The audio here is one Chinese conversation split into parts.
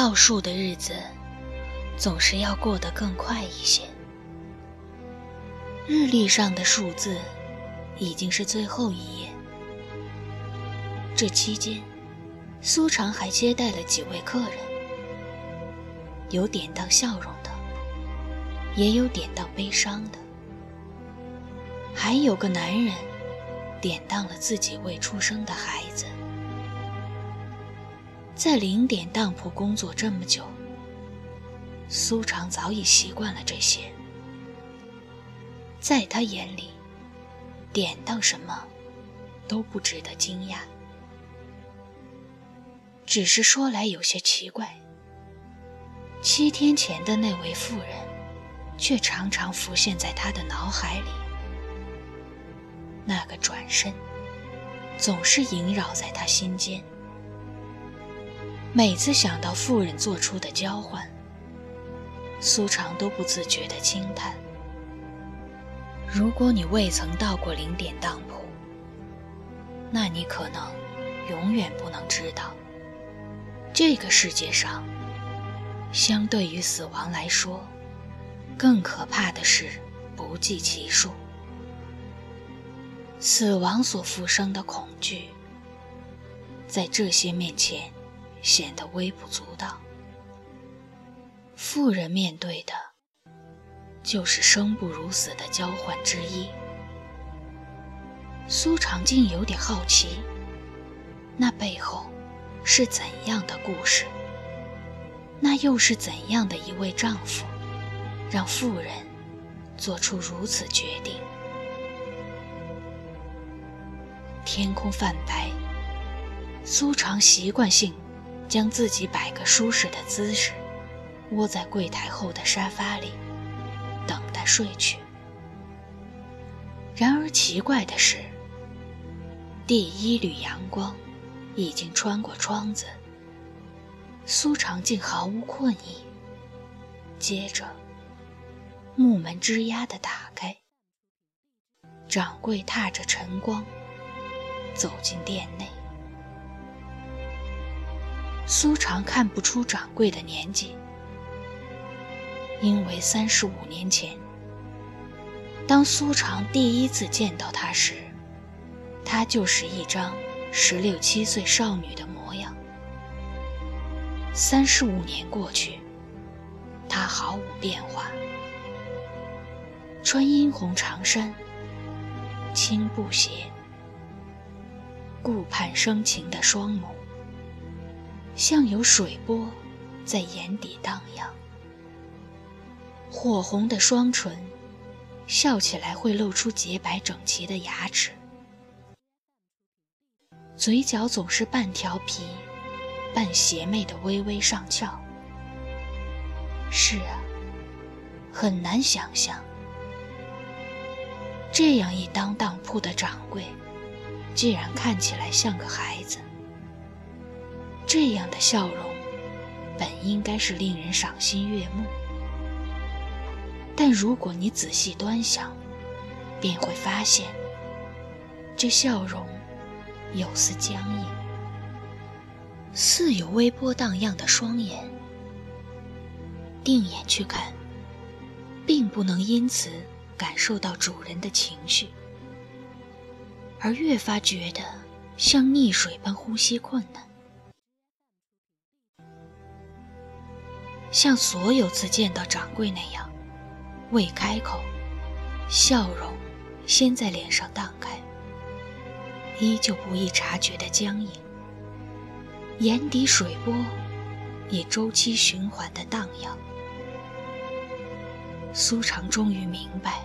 倒数的日子，总是要过得更快一些。日历上的数字，已经是最后一页。这期间，苏长还接待了几位客人，有典当笑容的，也有典当悲伤的，还有个男人，典当了自己未出生的孩子。在零点当铺工作这么久，苏长早已习惯了这些。在他眼里，典当什么都不值得惊讶。只是说来有些奇怪，七天前的那位妇人，却常常浮现在他的脑海里。那个转身，总是萦绕在他心间。每次想到妇人做出的交换，苏长都不自觉地轻叹。如果你未曾到过零点当铺，那你可能永远不能知道，这个世界上，相对于死亡来说，更可怕的是不计其数。死亡所附生的恐惧，在这些面前。显得微不足道。富人面对的，就是生不如死的交换之一。苏长静有点好奇，那背后是怎样的故事？那又是怎样的一位丈夫，让妇人做出如此决定？天空泛白，苏长习惯性。将自己摆个舒适的姿势，窝在柜台后的沙发里，等待睡去。然而奇怪的是，第一缕阳光已经穿过窗子，苏长静毫无困意。接着，木门吱呀的打开，掌柜踏着晨光走进店内。苏长看不出掌柜的年纪，因为三十五年前，当苏长第一次见到他时，他就是一张十六七岁少女的模样。三十五年过去，他毫无变化，穿殷红长衫，青布鞋，顾盼生情的双眸。像有水波在眼底荡漾，火红的双唇，笑起来会露出洁白整齐的牙齿，嘴角总是半调皮、半邪魅的微微上翘。是啊，很难想象，这样一当当铺的掌柜，竟然看起来像个孩子。这样的笑容，本应该是令人赏心悦目，但如果你仔细端详，便会发现，这笑容有丝僵硬，似有微波荡漾的双眼。定眼去看，并不能因此感受到主人的情绪，而越发觉得像溺水般呼吸困难。像所有次见到掌柜那样，未开口，笑容先在脸上荡开，依旧不易察觉的僵硬，眼底水波也周期循环的荡漾。苏长终于明白，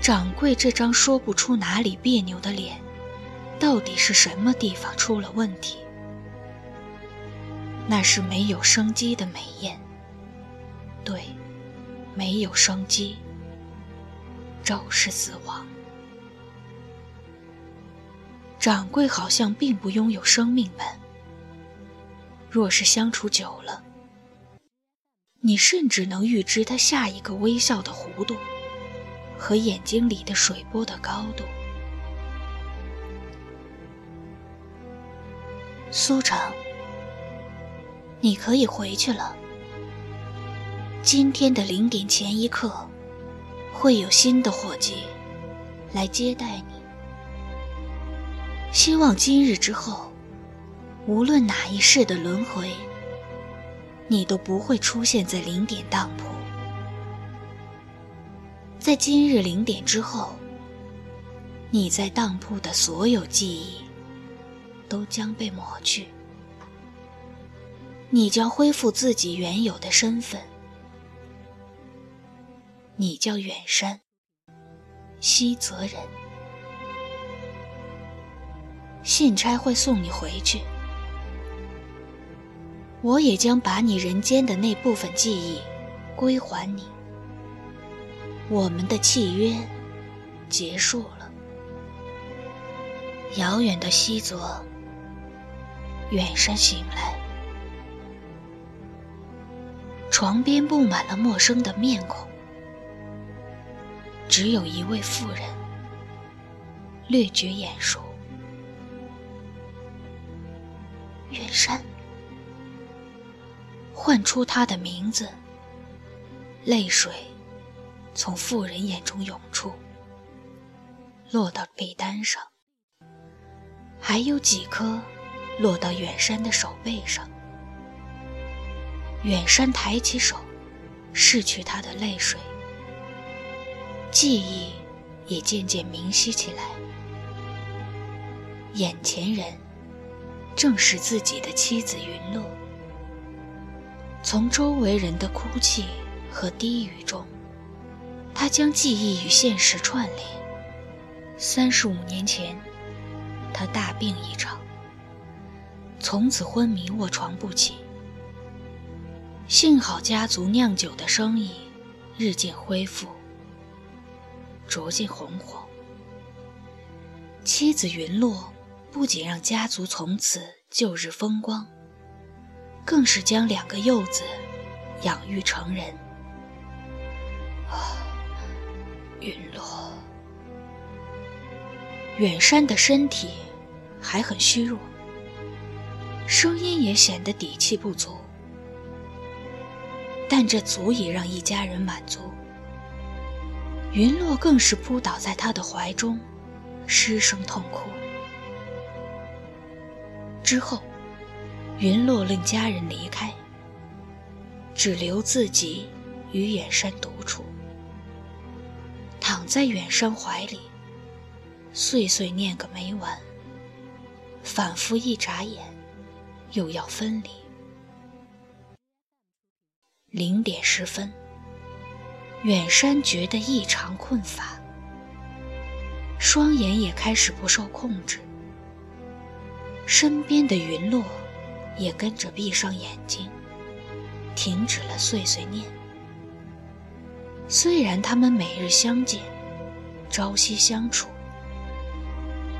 掌柜这张说不出哪里别扭的脸，到底是什么地方出了问题。那是没有生机的美艳，对，没有生机，正是死亡。掌柜好像并不拥有生命般。若是相处久了，你甚至能预知他下一个微笑的弧度，和眼睛里的水波的高度。苏城。你可以回去了。今天的零点前一刻，会有新的伙计来接待你。希望今日之后，无论哪一世的轮回，你都不会出现在零点当铺。在今日零点之后，你在当铺的所有记忆都将被抹去。你将恢复自己原有的身份，你叫远山，西泽人。信差会送你回去，我也将把你人间的那部分记忆归还你。我们的契约结束了。遥远的西泽，远山醒来。床边布满了陌生的面孔，只有一位妇人，略觉眼熟。远山，唤出他的名字，泪水从妇人眼中涌出，落到被单上，还有几颗落到远山的手背上。远山抬起手，拭去他的泪水，记忆也渐渐明晰起来。眼前人正是自己的妻子云落。从周围人的哭泣和低语中，他将记忆与现实串联。三十五年前，他大病一场，从此昏迷卧床不起。幸好家族酿酒的生意日渐恢复，逐渐红火。妻子云落不仅让家族从此旧日风光，更是将两个幼子养育成人。啊，云落，远山的身体还很虚弱，声音也显得底气不足。但这足以让一家人满足。云落更是扑倒在他的怀中，失声痛哭。之后，云落令家人离开，只留自己与远山独处，躺在远山怀里，碎碎念个没完，仿佛一眨眼，又要分离。零点十分，远山觉得异常困乏，双眼也开始不受控制。身边的云落也跟着闭上眼睛，停止了碎碎念。虽然他们每日相见，朝夕相处，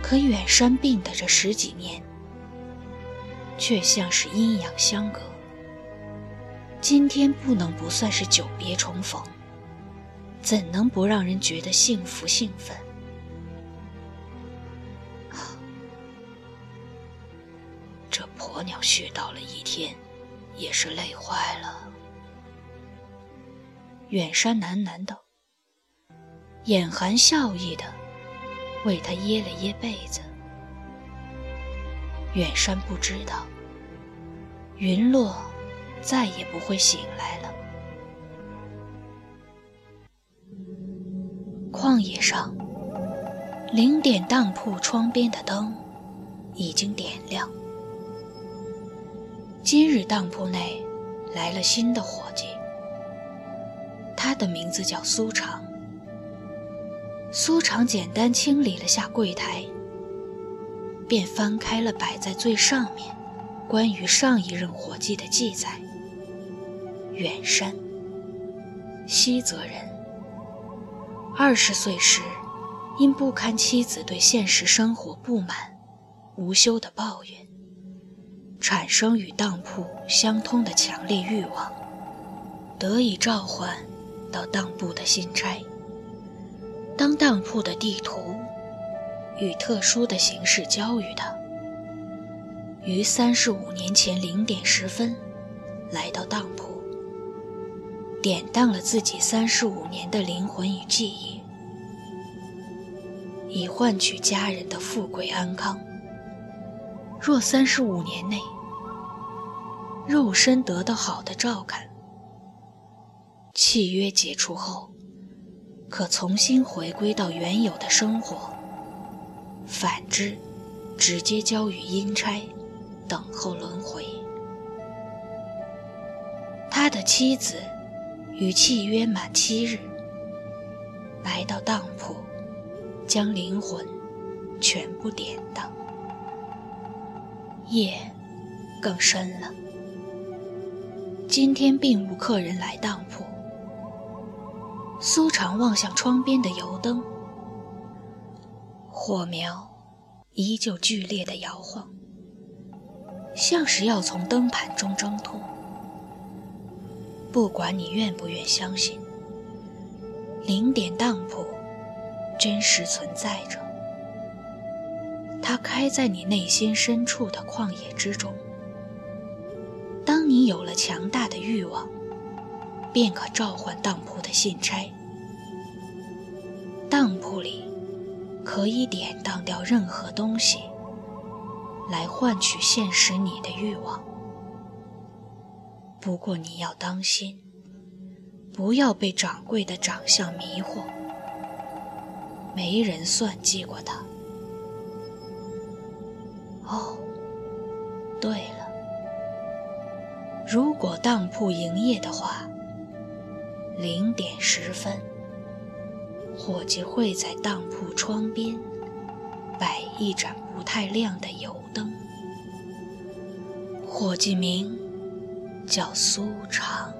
可远山病的这十几年，却像是阴阳相隔。今天不能不算是久别重逢，怎能不让人觉得幸福兴奋？这婆娘絮叨了一天，也是累坏了。远山喃喃道，眼含笑意的为他掖了掖被子。远山不知道，云落。再也不会醒来了。旷野上，零点当铺窗边的灯已经点亮。今日当铺内来了新的伙计，他的名字叫苏长。苏长简单清理了下柜台，便翻开了摆在最上面关于上一任伙计的记载。远山，西泽人。二十岁时，因不堪妻子对现实生活不满，无休的抱怨，产生与当铺相通的强烈欲望，得以召唤到当铺的新差。当当铺的地图与特殊的形式交予他，于三十五年前零点十分。来到当铺，典当了自己三十五年的灵魂与记忆，以换取家人的富贵安康。若三十五年内，肉身得到好的照看，契约解除后，可重新回归到原有的生活；反之，直接交予阴差，等候轮回。他的妻子于契约满七日来到当铺，将灵魂全部典当。夜更深了。今天并无客人来当铺。苏长望向窗边的油灯，火苗依旧剧烈的摇晃，像是要从灯盘中挣脱。不管你愿不愿相信，零点当铺真实存在着，它开在你内心深处的旷野之中。当你有了强大的欲望，便可召唤当铺的信差。当铺里可以典当掉任何东西，来换取现实你的欲望。不过你要当心，不要被掌柜的长相迷惑。没人算计过他。哦，对了。如果当铺营业的话，零点十分，伙计会在当铺窗边摆一盏不太亮的油灯。伙计名叫苏长。